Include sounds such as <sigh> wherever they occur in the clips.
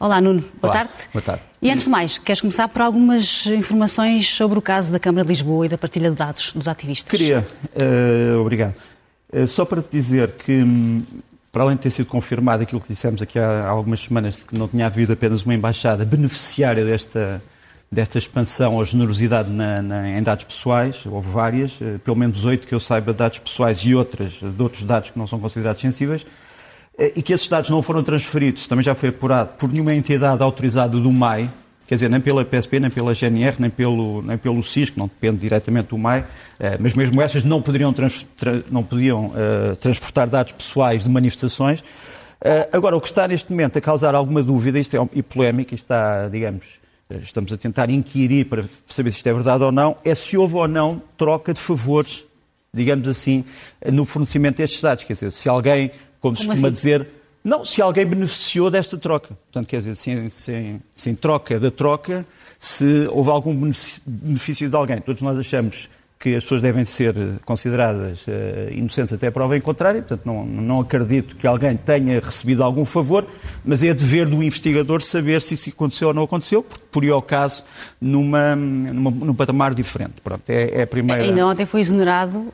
Olá, Nuno. Boa Olá. tarde. Boa tarde. E antes de mais, queres começar por algumas informações sobre o caso da Câmara de Lisboa e da partilha de dados dos ativistas? Queria, eh, obrigado. Eh, só para te dizer que, hum, para além de ter sido confirmado aquilo que dissemos aqui há, algumas semanas, de que não tinha havido apenas uma embaixada beneficiária desta, desta expansão ou generosidade na- na- em dados pessoais, houve várias, eh, pelo menos oito que eu saiba, dados pessoais e outras, de outros dados que não são considerados sensíveis, e que esses dados não foram transferidos, também já foi apurado, por nenhuma entidade autorizada do MAI, quer dizer, nem pela PSP, nem pela GNR, nem pelo, nem pelo SIS, que não depende diretamente do MAI, eh, mas mesmo essas não poderiam, trans- tra- não podiam eh, transportar dados pessoais de manifestações. Eh, agora, o que está neste momento a causar alguma dúvida isto é, e polémica, está, digamos, eh, estamos a tentar inquirir para saber se isto é verdade ou não, é se houve ou não troca de favores, digamos assim, eh, no fornecimento destes dados. Quer dizer, se alguém, como se costuma assim? dizer, não, se alguém beneficiou desta troca. Portanto, quer dizer, se, se, se em troca da troca, se houve algum benefício de alguém. Todos nós achamos que as pessoas devem ser consideradas eh, inocentes até a prova em contrário, portanto não, não acredito que alguém tenha recebido algum favor, mas é dever do investigador saber se isso aconteceu ou não aconteceu, porque por aí ao caso numa, numa, num patamar diferente. Pronto, é, é a primeira... Ainda ontem foi exonerado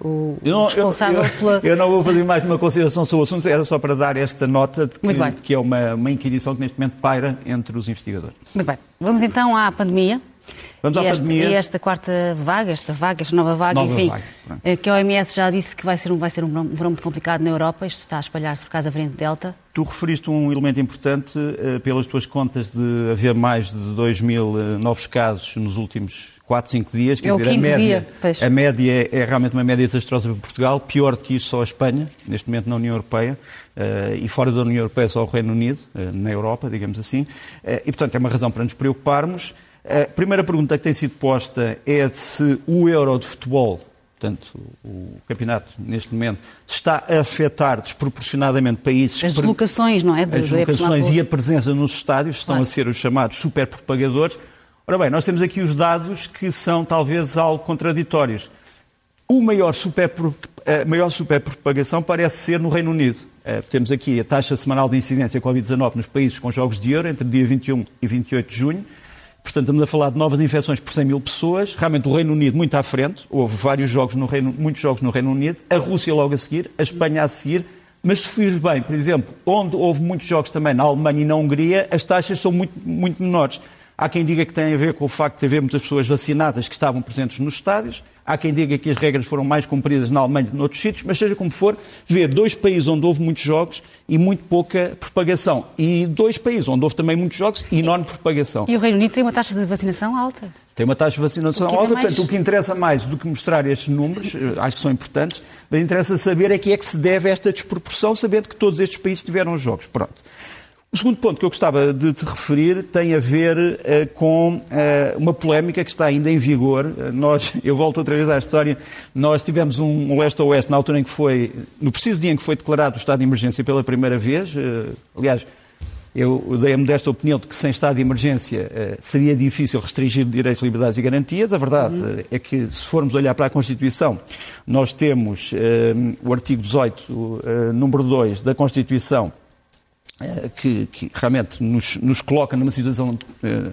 o Eu não, responsável eu, eu- pela. eu não vou fazer mais nenhuma consideração sobre o assunto, era só para dar esta nota de que, de que é uma, uma inquirição que neste momento paira entre os investigadores. Muito bem. Vamos então à pandemia. Vamos e à esta, pandemia. E esta quarta vaga, esta vaga, esta nova vaga, Nova enfim, vaga, eh, que a OMS já disse que vai ser um, vai ser um verão muito complicado na Europa, isto está a espalhar-se por causa da variante Delta. Tu referiste um elemento importante eh, pelas tuas contas de haver mais de 2 mil eh, novos casos nos últimos 4, 5 dias. Quer É dizer, a média, dia, a média é, é realmente uma média desastrosa para Portugal, pior do que isso só a Espanha, neste momento na União Europeia, eh, e fora da União Europeia só o Reino Unido, eh, na Europa, digamos assim. Eh, e, portanto, é uma razão para nos preocuparmos. A primeira pergunta que tem sido posta é de se o Euro de futebol portanto, o campeonato neste momento está a afetar desproporcionadamente países As deslocações, não é? De- as de- locações e a presença nos estádios estão Claro. a ser os chamados superpropagadores. Ora bem, nós temos aqui os dados que são talvez algo contraditórios. O maior superpro- a maior superpropagação parece ser no Reino Unido. Eh, Temos aqui a taxa semanal de incidência Covid-19 nos países com jogos de euro entre dia 21 e 28 de junho. Portanto, estamos a falar de novas infecções por 100 mil pessoas. Realmente o Reino Unido muito à frente. Houve vários jogos no Reino, muitos jogos no Reino Unido. A Rússia logo a seguir, a Espanha a seguir. Mas se fires bem, por exemplo, onde houve muitos jogos também na Alemanha e na Hungria, as taxas são muito, muito menores. Há quem diga que tem a ver com o facto de haver muitas pessoas vacinadas que estavam presentes nos estádios. Há quem diga que as regras foram mais cumpridas na Alemanha do que noutros sítios, mas seja como for, vê dois países onde houve muitos jogos e muito pouca propagação. E dois países onde houve também muitos jogos e enorme propagação. E o Reino Unido tem uma taxa de vacinação alta. Tem uma taxa de vacinação é alta, mais- portanto, o que interessa mais do que mostrar estes números, eh, acho que são importantes, mas interessa saber é que é que se deve esta desproporção, sabendo que todos estes países tiveram jogos. Pronto. O segundo ponto que eu gostava de te referir tem a ver eh, com eh, uma polémica que está ainda em vigor. Eh, nós, <laughs> eu volto outra vez à história, nós tivemos um, um leste-oeste na altura em que foi, no preciso dia em que foi declarado o estado de emergência pela primeira vez, aliás, eu dei a modesta opinião de que sem estado de emergência seria difícil restringir direitos, liberdades e garantias. A verdade eh, é que, se formos olhar para a Constituição, nós temos o artigo 18, eh, número 2 da Constituição, que, que realmente nos, nos coloca numa situação eh,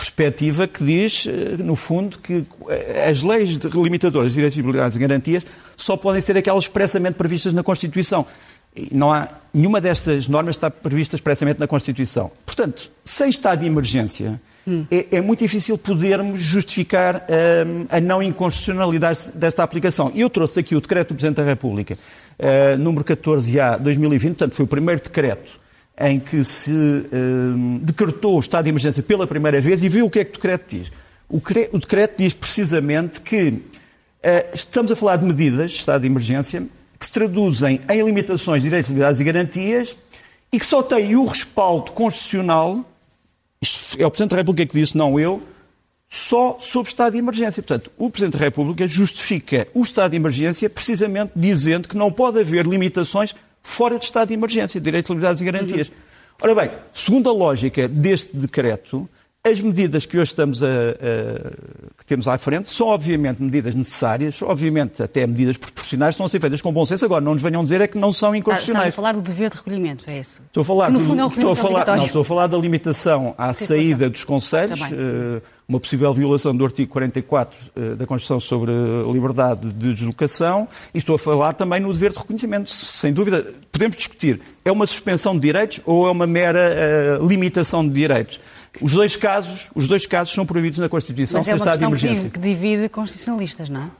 perspectiva que diz, eh, no fundo, que eh, as leis limitadoras de direitos, liberdades e garantias só podem ser aquelas expressamente previstas na Constituição. Não há nenhuma destas normas está prevista expressamente na Constituição. Portanto, sem estado de emergência, é, é muito difícil podermos justificar hum, a não inconstitucionalidade desta aplicação. Eu trouxe aqui o decreto do Presidente da República, eh, número 14A 2020, portanto, foi o primeiro decreto em que se hum, decretou o estado de emergência pela primeira vez e viu o que é que o decreto diz. O, cre- o decreto diz precisamente que eh, estamos a falar de medidas de estado de emergência que se traduzem em limitações de direitos, liberdades e garantias e que só têm o respaldo constitucional, isto é o Presidente da República que disse, não eu, só sob estado de emergência. Portanto, o Presidente da República justifica o estado de emergência precisamente dizendo que não pode haver limitações fora de estado de emergência, direitos, liberdades e garantias. Ora bem, segundo a lógica deste decreto, as medidas que hoje estamos a, a- que temos à frente são, obviamente, medidas necessárias, obviamente, até medidas proporcionais, estão a ser feitas com bom senso. Agora, não nos venham dizer é que não são inconstitucionais. Ah, estás a falar do dever de recolhimento, é isso? Estou a falar, que, no fundo, é estou, a falar não, estou a falar da limitação à saída dos conselhos, uh, uma possível violação do artigo 44 uh, da Constituição sobre a liberdade de deslocação, e estou a falar também no dever de reconhecimento. Sem dúvida, podemos discutir, é uma suspensão de direitos ou é uma mera uh, limitação de direitos? Os dois casos, os dois casos são proibidos na Constituição Mas sem é estado de emergência. que divide constitucionalistas, não é?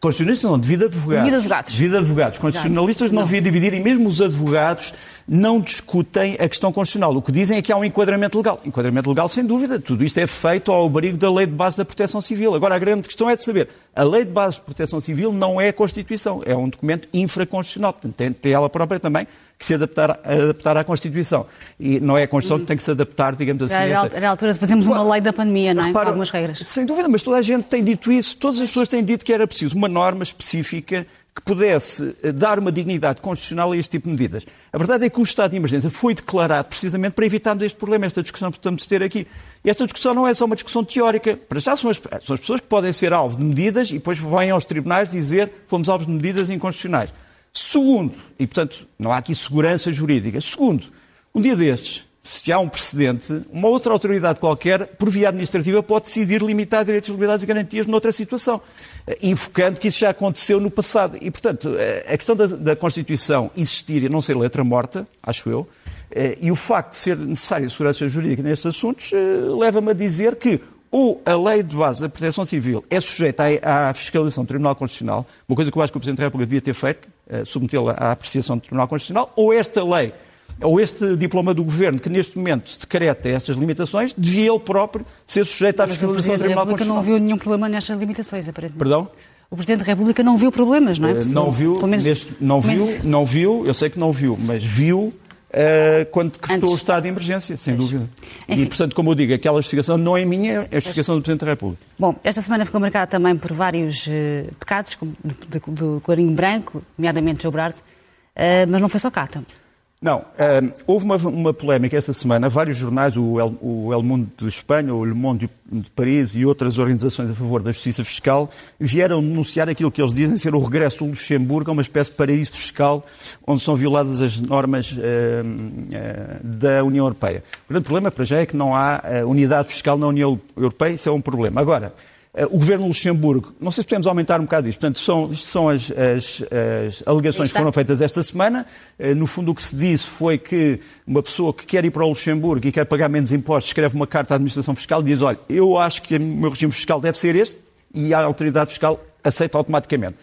Constitucionalistas não, devido a advogados. Devido a advogados. Devido a advogados. Constitucionalistas não, não devia dividir e mesmo os advogados não discutem a questão constitucional. O que dizem é que há um enquadramento legal. Enquadramento legal, sem dúvida. Tudo isto é feito ao abrigo da Lei de Base da Proteção Civil. Agora, a grande questão é de saber, a Lei de Base de Proteção Civil não é a Constituição, é um documento infraconstitucional. Portanto, tem, tem ela própria também que se adaptar, adaptar à Constituição. E não é a Constituição que tem que se adaptar, digamos assim. Era, esta... era a altura de fazermos uma lei da pandemia, não é? Repara, algumas regras. Sem dúvida, mas toda a gente tem dito isso. Todas as pessoas têm dito que era preciso uma norma específica que pudesse eh, dar uma dignidade constitucional a este tipo de medidas. A verdade é que o estado de emergência foi declarado precisamente para evitarmos este problema, esta discussão que estamos a ter aqui. E esta discussão não é só uma discussão teórica. Para já são as, são as pessoas que podem ser alvo de medidas e depois vêm aos tribunais dizer fomos alvos de medidas inconstitucionais. Segundo, e portanto não há aqui segurança jurídica, segundo, um dia destes, se há um precedente, uma outra autoridade qualquer, por via administrativa, pode decidir limitar direitos, liberdades e garantias noutra situação, invocando que isso já aconteceu no passado. E, portanto, eh, a questão da, da Constituição existir e não ser letra morta, acho eu, eh, e o facto de ser necessária segurança jurídica nestes assuntos, leva-me a dizer que ou a lei de base da proteção civil é sujeita à, fiscalização do Tribunal Constitucional, uma coisa que eu acho que o Presidente da República devia ter feito, submetê-la à apreciação do Tribunal Constitucional, ou esta lei ou este diploma do Governo, que neste momento decreta estas limitações, devia ele próprio ser sujeito à fiscalização do Tribunal Constitucional. Não viu nenhum problema nestas limitações, aparentemente. Perdão? O Presidente da República não viu problemas, não é? Uh, não viu, menos, neste, não viu, menos... não viu, eu sei que não viu, mas viu Uh, quando decretou o estado de emergência, sem dúvida. Enfim. E, portanto, como eu digo, aquela justificação não é minha, é a justificação do Presidente da República. Bom, esta semana ficou marcada também por vários uh, pecados, do, do, do Branco, nomeadamente João Brard, uh, mas não foi só cá também. Não, uh, houve uma, uma polémica esta semana. Vários jornais, o El, o El Mundo de Espanha, o Le Monde de Paris e outras organizações a favor da justiça fiscal vieram denunciar aquilo que eles dizem ser o regresso do Luxemburgo a uma espécie de paraíso fiscal onde são violadas as normas uh, uh, da União Europeia. O grande problema para já é que não há unidade fiscal na União Europeia, isso é um problema. Agora, eh, o governo Luxemburgo, não sei se podemos aumentar um bocado isto, portanto, são, são as, as, as alegações que foram feitas esta semana. Eh, no fundo, o que se disse foi que uma pessoa que quer ir para o Luxemburgo e quer pagar menos impostos escreve uma carta à administração fiscal e diz: Olha, eu acho que o meu regime fiscal deve ser este, e a autoridade fiscal aceita automaticamente.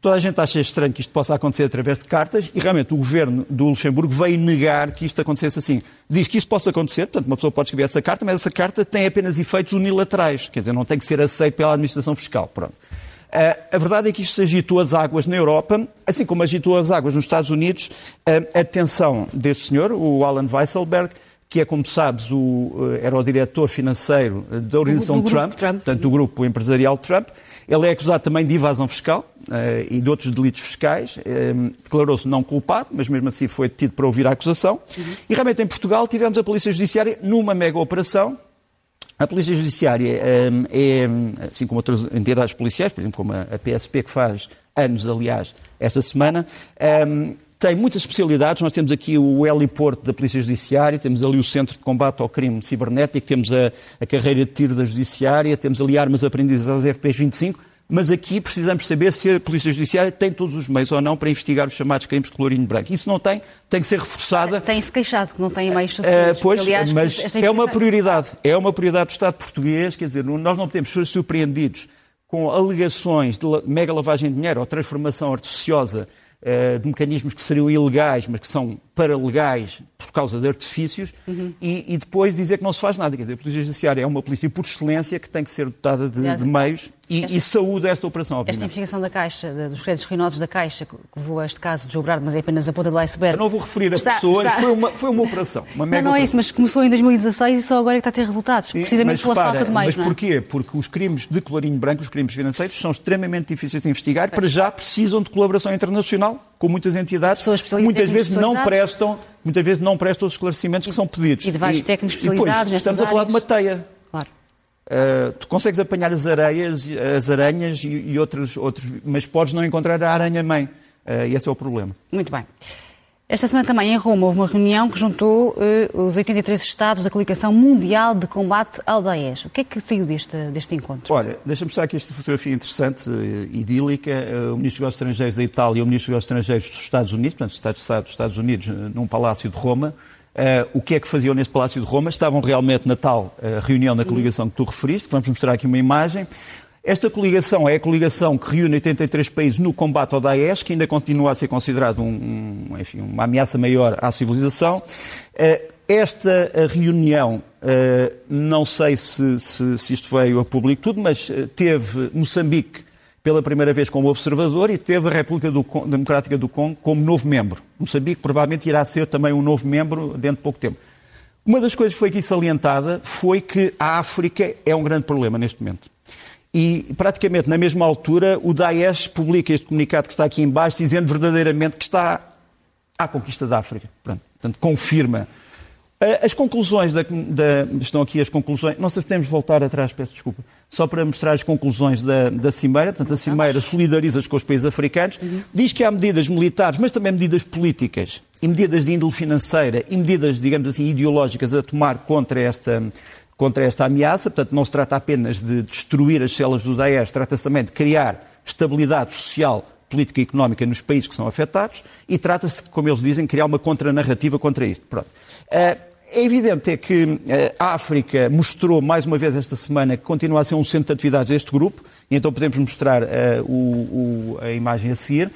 Toda a gente acha estranho que isto possa acontecer através de cartas e realmente o governo do Luxemburgo veio negar que isto acontecesse assim. Diz que isso possa acontecer, portanto, uma pessoa pode escrever essa carta, mas essa carta tem apenas efeitos unilaterais, quer dizer, não tem que ser aceito pela administração fiscal. Pronto. Uh, a verdade é que isto agitou as águas na Europa, assim como agitou as águas nos Estados Unidos. Uh, a detenção deste senhor, o Alan Weisselberg, que é, como sabes, o, eh, era o diretor financeiro da organização do, do Trump, Trump, portanto, do grupo empresarial Trump. Ele é acusado também de evasão fiscal uh, e de outros delitos fiscais. Uh, Declarou-se não culpado, mas mesmo assim foi detido para ouvir a acusação. Uhum. E realmente em Portugal tivemos a Polícia Judiciária numa mega operação. A Polícia Judiciária um, é, assim como outras entidades policiais, por exemplo, como a PSP, que faz anos, aliás, esta semana, um, tem muitas especialidades. Nós temos aqui o heliporto da Polícia Judiciária, temos ali o Centro de Combate ao Crime Cibernético, temos a, a carreira de tiro da Judiciária, temos ali armas aprendidas às FPs 25, mas aqui precisamos saber se a Polícia Judiciária tem todos os meios ou não para investigar os chamados crimes de colorinho branco. Isso não tem, tem que ser reforçada. Tem-se queixado que não tem meios suficientes. Uh, pois, aliás, mas é uma prioridade. É uma prioridade do Estado português, quer dizer, nós não podemos ser surpreendidos com alegações de mega lavagem de dinheiro ou transformação artificiosa uh, de mecanismos que seriam ilegais, mas que são paralegais por causa de artifícios, uhum. e, e, depois dizer que não se faz nada. Quer dizer, a Polícia Judiciária é uma polícia por excelência que tem que ser dotada de, de meios e, esta, e saúde esta operação, obviamente. Esta investigação da Caixa, dos créditos ruinosos da Caixa, que levou a este caso de Joe mas é apenas a ponta do iceberg. Eu não vou referir as pessoas, está... Foi, uma, foi uma operação, uma Não, não é isso, mas começou em 2016 e só agora é que está a ter resultados, Sim, precisamente pela repara, falta de meios, Mas é? porquê? Porque os crimes de colorinho branco, os crimes financeiros, são extremamente difíceis de investigar, para já precisam de colaboração internacional com muitas entidades, muitas vezes não prestam muitas vezes não prestam os esclarecimentos que são pedidos. E de vários técnicos especializados e depois, Estamos a falar áreas. de uma teia. Claro. Uh, tu consegues apanhar as areias, as aranhas e, e outros, outros, mas podes não encontrar a aranha-mãe. Uh, e esse é o problema. Muito bem. Esta semana também em Roma houve uma reunião que juntou uh, os 83 Estados da Coligação Mundial de Combate ao Daesh. O que é que saiu deste, deste encontro? Olha, deixa-me mostrar aqui esta fotografia interessante, idílica. o Ministro dos Negócios Estrangeiros da Itália e o Ministro dos Negócios Estrangeiros dos Estados Unidos, portanto, Estado dos Estados Unidos, num palácio de Roma, Uh, o que é que faziam neste Palácio de Roma? Estavam realmente na tal uh, reunião da coligação que tu referiste, que vamos mostrar aqui uma imagem. Esta coligação é a coligação que reúne 83 países no combate ao Daesh, que ainda continua a ser considerado um, enfim, uma ameaça maior à civilização. Uh, esta reunião, não sei se, se, se, isto veio a público tudo, mas teve Moçambique pela primeira vez como observador e teve a República Democrática do Congo como novo membro. Moçambique provavelmente irá ser também um novo membro dentro de pouco tempo. Uma das coisas que foi aqui salientada foi que a África é um grande problema neste momento. E praticamente na mesma altura o Daesh publica este comunicado que está aqui embaixo dizendo verdadeiramente que está à conquista da África. Pronto, portanto, confirma as conclusões da, da, estão aqui as conclusões. Não sei se podemos voltar atrás, peço desculpa. Só para mostrar as conclusões da, da Cimeira. Portanto, a Cimeira solidariza-se com os países africanos. Uhum. Diz que há medidas militares, mas também medidas políticas e medidas de índole financeira e medidas, digamos assim, ideológicas a tomar contra esta, contra esta ameaça. Portanto, não se trata apenas de destruir as células do Daesh, trata-se também de criar estabilidade social política e económica nos países que são afetados e trata-se, como eles dizem, de criar uma contranarrativa contra isto. Pronto. Uh, é evidente é que eh, a África mostrou mais uma vez esta semana que continua a ser um centro de atividades deste grupo, e então podemos mostrar uh, o, o, a imagem a seguir.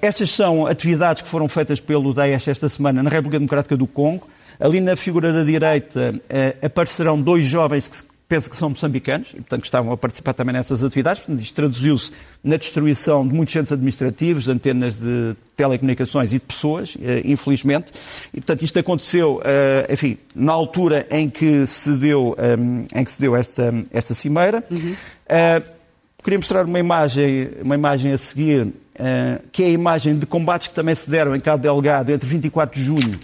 Estas são atividades que foram feitas pelo Daesh esta semana na República Democrática do Congo. Ali na figura da direita uh, aparecerão dois jovens que se penso que são moçambicanos, e, portanto, que estavam a participar também nessas atividades. Portanto, isto traduziu-se na destruição de muitos centros administrativos, antenas de telecomunicações e de pessoas, eh, infelizmente. E, portanto, isto aconteceu, eh, enfim, na altura em que se deu, eh, em que se deu esta, esta cimeira. Uhum. Queria mostrar uma imagem, uma imagem a seguir, que é a imagem de combates que também se deram em Cabo Delgado entre 24 de junho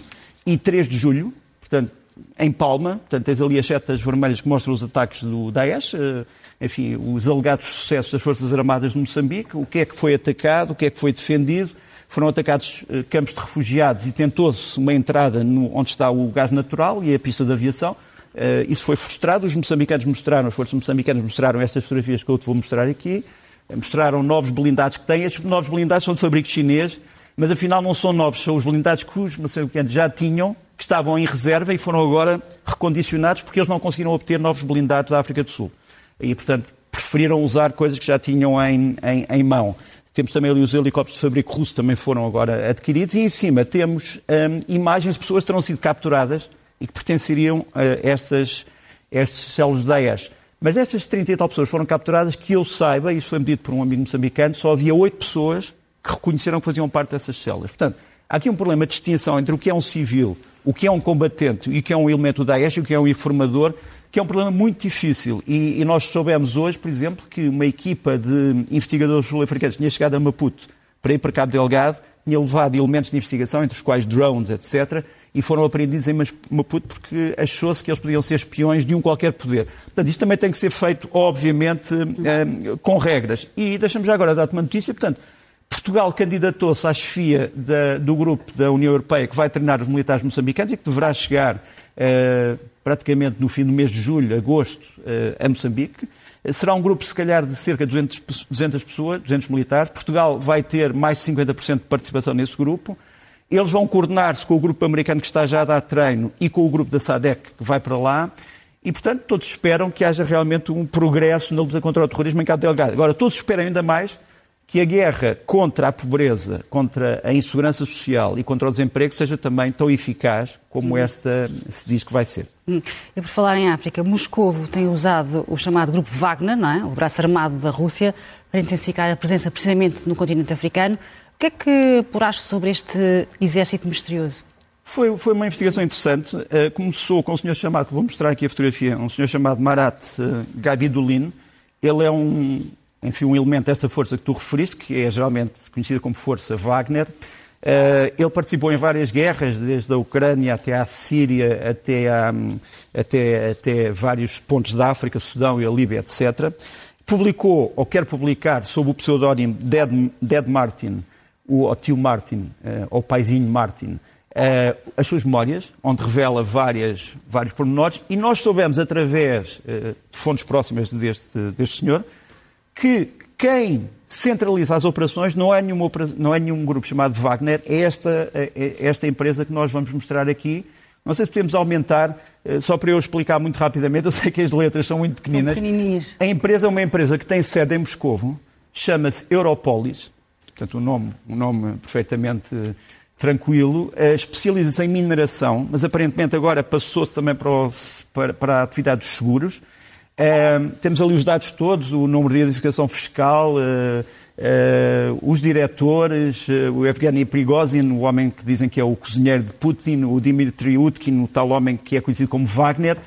e 3 de julho. Portanto, em Palma, portanto, tens ali as setas vermelhas que mostram os ataques do Daesh, eh, enfim, os alegados sucessos das Forças Armadas de Moçambique, o que é que foi atacado, o que é que foi defendido. Foram atacados eh, campos de refugiados e tentou-se uma entrada no, onde está o gás natural e a pista de aviação. Uh, isso foi frustrado, os moçambicanos mostraram, as forças moçambicanas mostraram estas fotografias que eu te vou mostrar aqui, mostraram novos blindados que têm. Estes novos blindados são de fabrico chinês, mas afinal não são novos, são os blindados que os moçambicanos já tinham que estavam em reserva e foram agora recondicionados porque eles não conseguiram obter novos blindados da África do Sul. E, portanto, preferiram usar coisas que já tinham em, em, em mão. Temos também ali os helicópteros de fabrico russo também foram agora adquiridos e em cima temos hum, imagens de pessoas que terão sido capturadas e que pertenceriam a estas, estes células de Daesh. Mas estas 30 e tal pessoas foram capturadas, que eu saiba, isso foi medido por um amigo moçambicano, só havia oito pessoas que reconheceram que faziam parte dessas células. Portanto, há aqui um problema de distinção entre o que é um civil o que é um combatente e o que é um elemento do Daesh e o que é um informador, que é um problema muito difícil. E, e nós soubemos hoje, por exemplo, que uma equipa de investigadores sul-africanos tinha chegado a Maputo para ir para Cabo Delgado, tinha levado elementos de investigação, entre os quais drones, etc., e foram apreendidos em Maputo porque achou-se que eles podiam ser espiões de um qualquer poder. Portanto, isto também tem que ser feito, obviamente, eh, com regras. E deixamos já agora dar-te uma notícia, portanto, Portugal candidatou-se à chefia da, do grupo da União Europeia que vai treinar os militares moçambicanos e que deverá chegar eh, praticamente no fim do mês de julho, agosto, eh, a Moçambique. Será um grupo, se calhar, de cerca de 200, 200 pessoas, 200 militares. Portugal vai ter mais de 50% de participação nesse grupo. Eles vão coordenar-se com o grupo americano que está já a dar treino e com o grupo da SADEC que vai para lá. E, portanto, todos esperam que haja realmente um progresso na luta contra o terrorismo em Cabo Delgado. Agora, todos esperam ainda mais que a guerra contra a pobreza, contra a insegurança social e contra o desemprego seja também tão eficaz como esta se diz que vai ser. Hum. E por falar em África, Moscovo tem usado o chamado Grupo Wagner, não é? o braço armado da Rússia, para intensificar a presença precisamente no continente africano. O que é que apuraste sobre este exército misterioso? Foi, foi uma investigação interessante. Uh, começou com um senhor chamado, vou mostrar aqui a fotografia, um senhor chamado Marat uh, Gabidulin. Ele é um, enfim, um elemento dessa força que tu referiste, que é geralmente conhecida como Força Wagner, Uh, ele participou em várias guerras, desde a Ucrânia até à Síria, até, a, até, até vários pontos da África, Sudão e a Líbia, etc. Publicou, ou quer publicar, sob o pseudónimo Dead, Dead Martin, o tio Martin, uh, ou paizinho Martin, uh, as suas memórias, onde revela várias, vários pormenores, e nós soubemos, através de fontes próximas deste, deste senhor, que quem centraliza as operações não é, nenhum, não é nenhum grupo chamado Wagner, é esta, é, é esta empresa que nós vamos mostrar aqui. Não sei se podemos aumentar, eh, só para eu explicar muito rapidamente, eu sei que as letras são muito pequeninas. São a empresa é uma empresa que tem sede em Moscovo, chama-se Europolis, portanto um nome, um nome perfeitamente tranquilo, eh, especializa-se em mineração, mas aparentemente agora passou-se também para, o, para, para a atividade dos seguros. Uh, temos ali os dados todos, o número de identificação fiscal, uh, uh, os diretores, o Evgeny Prigozhin, o homem que dizem que é o cozinheiro de Putin, o Dmitry Utkin, o tal homem que é conhecido como Wagner.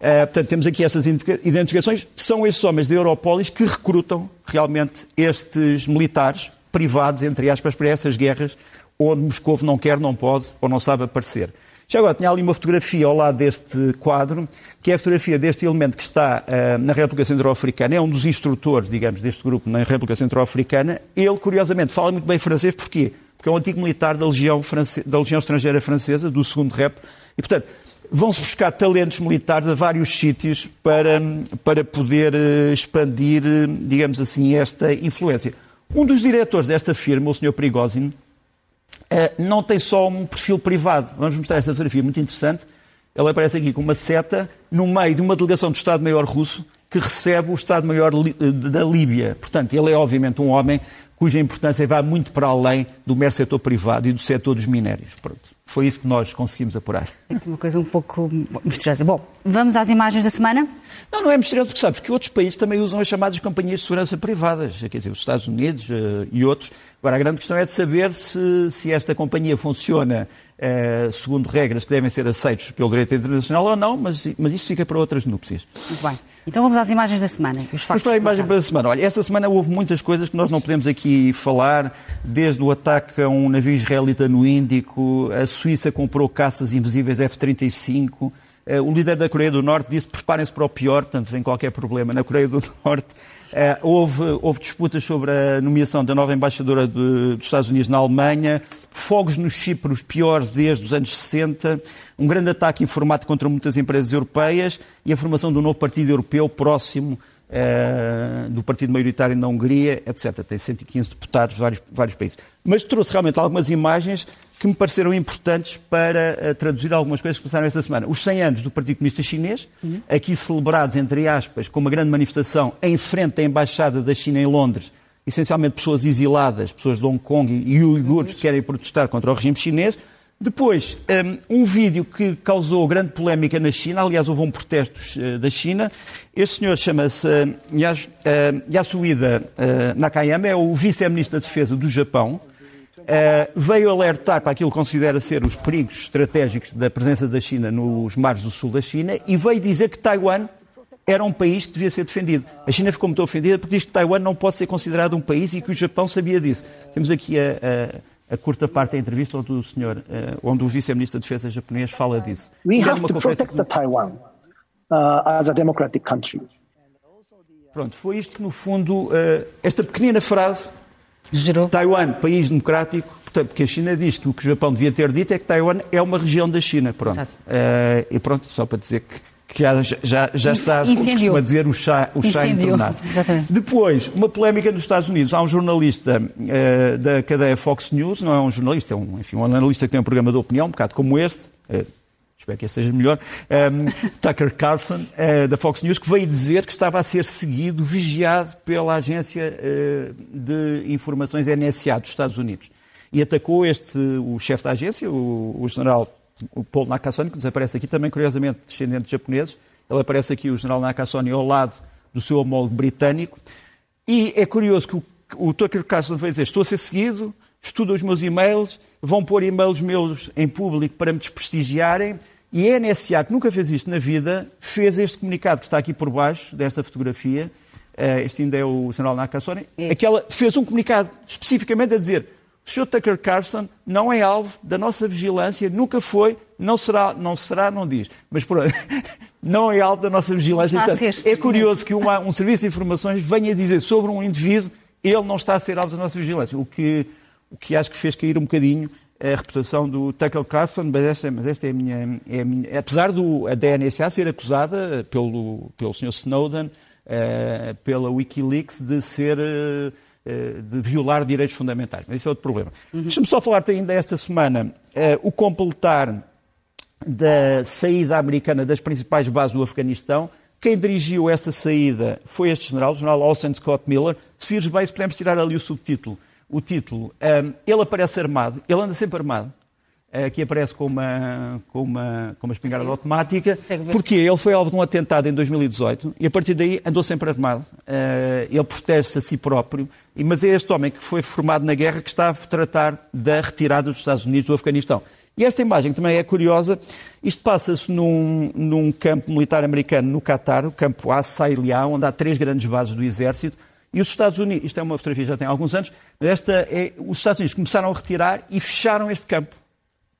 portanto, temos aqui essas identificações. São esses homens da Europolis que recrutam realmente estes militares privados, entre aspas, para essas guerras onde Moscou não quer, não pode ou não sabe aparecer. Já agora, tinha ali uma fotografia ao lado deste quadro, que é a fotografia deste elemento que está uh, na República Centro-Africana, é um dos instrutores, digamos, deste grupo na República Centro-Africana. Ele, curiosamente, fala muito bem francês, porquê? Porque é um antigo militar da Legião, France... da Legião Estrangeira Francesa, do segundo rep, e, portanto, vão-se buscar talentos militares a vários sítios para, para poder uh, expandir, uh, digamos assim, esta influência. Um dos diretores desta firma, o Sr. Prigozhin, eh, não tem só um perfil privado. Vamos mostrar esta fotografia muito interessante. Ele aparece aqui com uma seta no meio de uma delegação do Estado-Maior russo que recebe o Estado-Maior eh, da Líbia. Portanto, ele é obviamente um homem cuja importância vai muito para além do mero setor privado e do setor dos minérios. Pronto. Foi isso que nós conseguimos apurar. É uma coisa um pouco misteriosa. Bom, vamos às imagens da semana? Não, não é misterioso, porque sabes que outros países também usam as chamadas companhias de segurança privadas, quer dizer, os Estados Unidos uh, e outros. Agora, a grande questão é de saber se, se esta companhia funciona uh, segundo regras que devem ser aceitas pelo direito internacional ou não, mas, mas isso fica para outras núpcias. Muito bem. Então vamos às imagens da semana. Os vamos para a imagem para a semana. Olha, esta semana houve muitas coisas que nós não podemos aqui falar, desde o ataque a um navio israelita no Índico, a Suíça comprou caças invisíveis F-35, eh, o líder da Coreia do Norte disse preparem-se para o pior, portanto, vem qualquer problema na Coreia do <laughs> Norte. Uh, houve, houve, disputas sobre a nomeação da nova embaixadora de, dos Estados Unidos na Alemanha, fogos no Chipre, os piores desde os anos 60, um grande ataque informático contra muitas empresas europeias. E a formação de um novo partido europeu próximo uh, do partido maioritário na Hungria, etc. Tem 115 deputados de vários, vários países. Mas trouxe realmente algumas imagens que me pareceram importantes para uh, traduzir algumas coisas que passaram esta semana. Os 100 anos do Partido Comunista Chinês, uhum. aqui celebrados, entre aspas, com uma grande manifestação em frente à Embaixada da China em Londres, essencialmente pessoas exiladas, pessoas de Hong Kong e uigures que querem protestar contra o regime chinês. Depois, um, um, vídeo que causou grande polémica na China, aliás, houve um protesto uh, da China. Este senhor chama-se uh, Yasuhida uh, Nakayama, é o vice-ministro da Defesa do Japão. Veio alertar para aquilo que considera ser os perigos estratégicos da presença da China nos mares do sul da China e veio dizer que Taiwan era um país que devia ser defendido. A China ficou muito ofendida porque diz que Taiwan não pode ser considerado um país e que o Japão sabia disso. Temos aqui a, a, a curta parte da entrevista onde o senhor, uh, onde o vice-ministro da Defesa japonês fala disso. We have to protect que... Taiwan uh, as a democratic country. Pronto, foi isto que no fundo, uh, esta pequenina frase Gerou. Taiwan, país democrático, portanto, porque a China diz que o que o Japão devia ter dito é que Taiwan é uma região da China. Pronto. Uh, e pronto, só para dizer que que já, já, está, como se costuma dizer, o chá, o chá entornado. Exatamente. Depois, uma polémica nos Estados Unidos. Há um jornalista uh, da cadeia Fox News, não é um jornalista, é um, enfim, um analista que tem um programa de opinião, um bocado como este, uh, espero que esse seja melhor, um, ehm, <laughs> Tucker Carlson, uh, da Fox News, que veio dizer que estava a ser seguido, vigiado pela agência de informações NSA dos Estados Unidos. E atacou este, o chefe da agência, o, o general o Paul Nakasone, que desaparece aqui também, curiosamente, descendente de japoneses. Ele aparece aqui, o general Nakasone, ao lado do seu homólogo britânico. E é curioso que o, o Tucker Carlson veio dizer, estou a ser seguido, estuda os meus e-mails, vão pôr e-mails meus em público para me desprestigiarem, e a NSA, que nunca fez isto na vida, fez este comunicado que está aqui por baixo desta fotografia. Uh, este ainda é o general Nakasone. É. Aquela, fez um comunicado especificamente a dizer O Sr. Tucker Carlson não é alvo da nossa vigilância, nunca foi, não será, não será, não diz. Mas por <laughs> não é alvo da nossa vigilância. Portanto, ser, é curioso que uma- um serviço de informações venha dizer sobre um indivíduo, ele não está a ser alvo da nossa vigilância. O que, o que acho que fez cair um bocadinho a reputação do Tucker Carlson, mas esta, mas esta é, a minha, é a minha. Apesar do, a DNSA ser acusada pelo, pelo Sr. Snowden, eh, pela Wikileaks, de ser. eh, de violar direitos fundamentais. Mas isso é outro problema. Deixa-me só falar-te ainda esta semana eh, o completar da saída americana das principais bases do Afeganistão. Quem dirigiu essa saída foi este general, o general Austin Scott Miller. Se vires bem, se podemos tirar ali o subtítulo, o título, um, ele aparece armado, ele anda sempre armado. Aqui aparece com uma, com uma, com uma espingarda Sim. automática. Porque ele foi alvo de um atentado em 2018 e a partir daí andou sempre armado. Ele protege-se a si próprio. Mas é este homem que foi formado na guerra que está a tratar da retirada dos Estados Unidos do Afeganistão. E esta imagem também é curiosa. Isto passa-se num, num campo militar americano no Catar, o campo As-Sailiá, onde há três grandes bases do exército. E os Estados Unidos, isto é uma fotografia já tem alguns anos, esta é, os Estados Unidos começaram a retirar e fecharam este campo.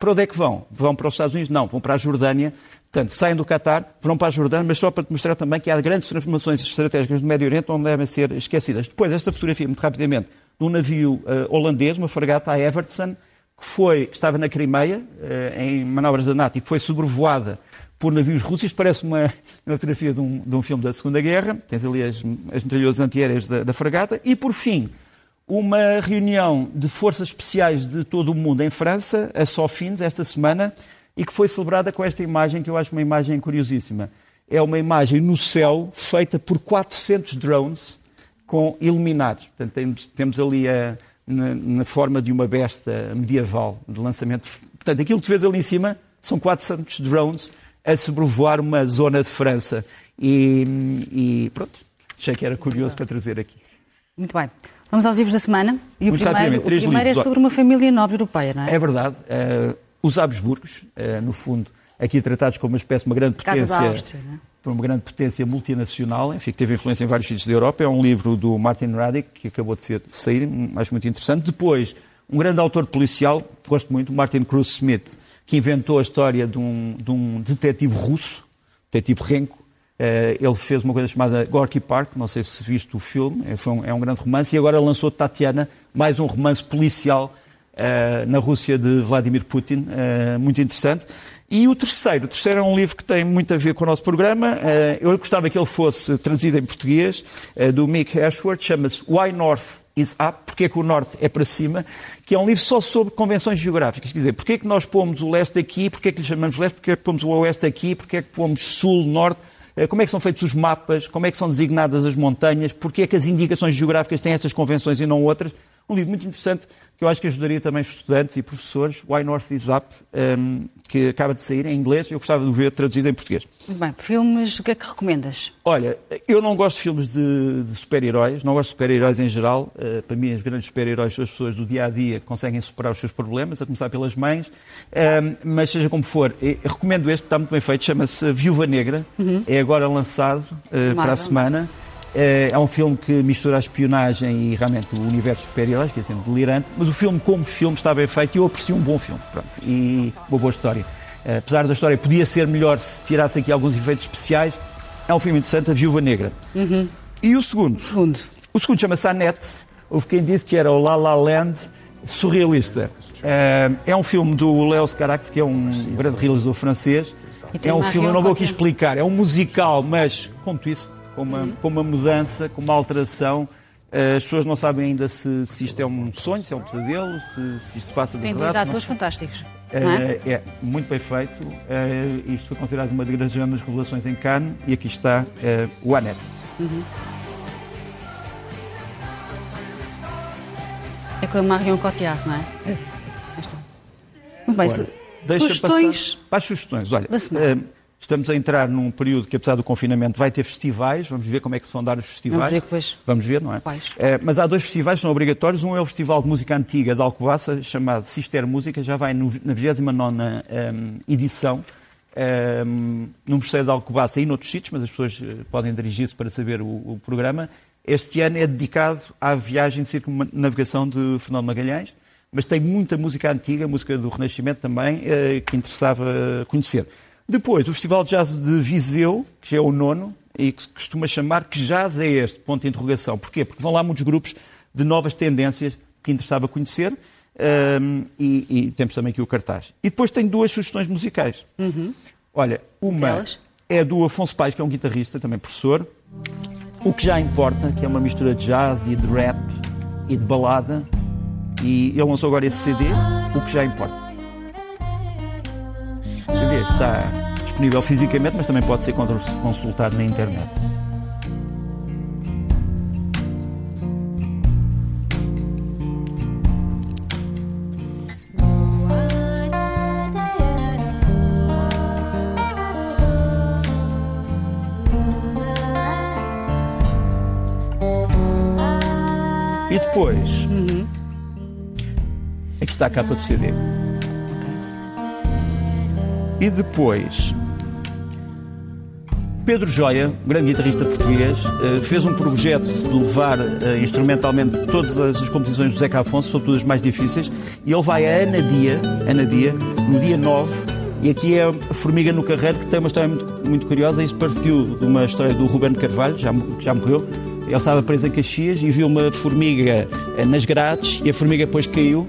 Para onde é que vão? Vão para os Estados Unidos? Não, vão para a Jordânia. Portanto, saem do Catar, vão para a Jordânia, mas só para te mostrar também que há grandes transformações estratégicas do Médio Oriente onde devem ser esquecidas. Depois, esta fotografia, muito rapidamente, de um navio eh, holandês, uma fragata, a Evertson, que foi, estava na Crimeia, eh, em manobras da NATO, e que foi sobrevoada por navios russos. Isto parece uma, <laughs> uma fotografia de um, de um filme da Segunda Guerra. Tens ali as, as metralhadoras antiaéreas da, da fragata. E, por fim, uma reunião de forças especiais de todo o mundo em França, a Sofins, esta semana, e que foi celebrada com esta imagem, que eu acho uma imagem curiosíssima. É uma imagem no céu feita por 400 drones com iluminados. Portanto, temos, temos ali a, na, na forma de uma besta medieval de lançamento. Portanto, aquilo que tu vês ali em cima são 400 drones a sobrevoar uma zona de França. E, e pronto, achei que era curioso para trazer aqui. Muito bem. Vamos aos livros da semana. E o Muito primeiro, o primeiro é livros. sobre uma família nobre europeia, não é? É verdade. eh, os Habsburgos, eh, no fundo, aqui tratados como uma espécie de uma grande Casa da potência, Áustria, não é? por uma grande potência multinacional, enfim, que teve influência em vários sítios da Europa. É um livro do Martin Radic, que acabou de, ser, de sair, acho muito interessante. Depois, um grande autor policial, gosto muito, Martin Cruz Smith, que inventou a história de um, de um detetive russo, detetive Renko. Eh, ele fez uma coisa chamada Gorky Park, não sei se viste o filme, é, um, é um grande romance, e agora lançou Tatiana, mais um romance policial eh, na Rússia de Vladimir Putin, eh, muito interessante. E o terceiro, o terceiro é um livro que tem muito a ver com o nosso programa. Eh, eu gostava que ele fosse traduzido em português, do Mick Ashworth, chama-se Why North is Up, porque é que o Norte é para cima, que é um livro só sobre convenções geográficas. Quer dizer, porque é que nós pomos o leste aqui, porque é que lhe chamamos leste, porque é que pomos o oeste aqui, porque é que pomos sul, norte, como é que são feitos os mapas, como é que são designadas as montanhas, porque é que as indicações geográficas têm estas convenções e não outras. Um livro muito interessante que eu acho que ajudaria também estudantes e professores, Why North is Up, ehm, que acaba de sair em inglês. Eu gostava de o ver traduzido em português. Muito bem. Filmes, o que é que recomendas? Olha, eu não gosto de filmes de, de super-heróis, não gosto de super-heróis em geral. Uh, para mim, os grandes super-heróis são as pessoas do dia a dia que conseguem superar os seus problemas, a começar pelas mães. Um, mas seja como for, eu recomendo este, está muito bem feito, chama-se Viúva Negra. É agora lançado uh, para a semana. Uh, é um filme que mistura a espionagem e realmente o universo super-heróis, que é sempre delirante, mas o filme, como filme, está bem feito e eu aprecio um bom filme. Pronto. E uma boa história. Uh, apesar da história podia ser melhor se tirasse aqui alguns efeitos especiais, é um filme interessante, A Viúva Negra. E o segundo? Segundo. O segundo chama-se Annette. Houve quem disse que era o La La Land surrealista. Eh, É um filme do Léo Carax, que é um grande realizador francês. É um filme, eu não vou aqui explicar, é um musical, mas com twist, com uma, com uma mudança, com uma alteração. Eh, As pessoas não sabem ainda se, se isto é um sonho, se é um pesadelo, se, se isto se passa de Tem verdade. se não atores se- fantásticos. não é? é, é muito bem feito. Eh, isto foi considerado uma das grandes revelações em Cannes e aqui está eh, o Annette. É com a Marion Cotillard, não é? Esta. Muito bem. Olha, deixa Sugestões. passar para as sugestões. Olha, da semana. Estamos a entrar num período que, apesar do confinamento, vai ter festivais. Vamos ver como é que se vão dar os festivais. Vamos ver depois. Vamos ver, não é? Quais? Eh, mas há dois festivais que são obrigatórios. Um é o Festival de Música Antiga de Alcobaça, chamado Sister Música, já vai no, na 29 ehm, edição. ehm, no Mosteiro de Alcobaça e noutros sítios, mas as pessoas eh, podem dirigir-se para saber o, o programa. Este ano é dedicado à viagem de circunnavegação de Fernando Magalhães. mas tem muita música antiga, música do Renascimento também, eh, que interessava conhecer. Depois, o Festival de Jazz de Viseu, que é o nono, e que se costuma chamar que jazz é este, ponto de interrogação. Porquê? Porque vão lá muitos grupos de novas tendências que interessava conhecer, um, e, e, temos também aqui o cartaz. E depois tenho duas sugestões musicais. Uhum. Olha, uma é do Afonso Paes, que é um guitarrista, também professor. O que já importa, que é uma mistura de jazz e de rap e de balada. E ele lançou agora esse CD, O que já importa. O CD está disponível fisicamente, mas também pode ser consultado na internet. E depois, uhum. aqui está a capa do CD. E depois, Pedro Joia, grande guitarrista português, eh, fez um projeto de levar eh, instrumentalmente todas as composições do Zeca Afonso, sobretudo as mais difíceis, e ele vai a Ana Dia, Ana Dia no dia 9, e aqui é a Formiga no Carreiro, que tem uma história muito, muito curiosa, isso partiu de uma história do Ruben Carvalho, já, que já morreu, ele estava preso em Caxias e viu uma formiga eh, nas grades e a formiga depois caiu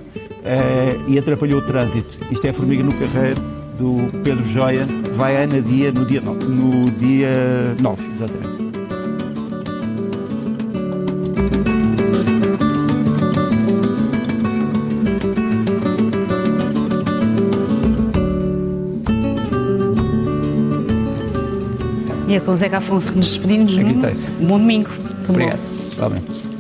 e atrapalhou o trânsito. Isto é a formiga no carreiro do Pedro Joia, vai a Ana Dia no dia 9, no dia 9 exatamente. E é com o Zeca Afonso que nos despedimos. Aqui Bom domingo. Obrigado. Realmente.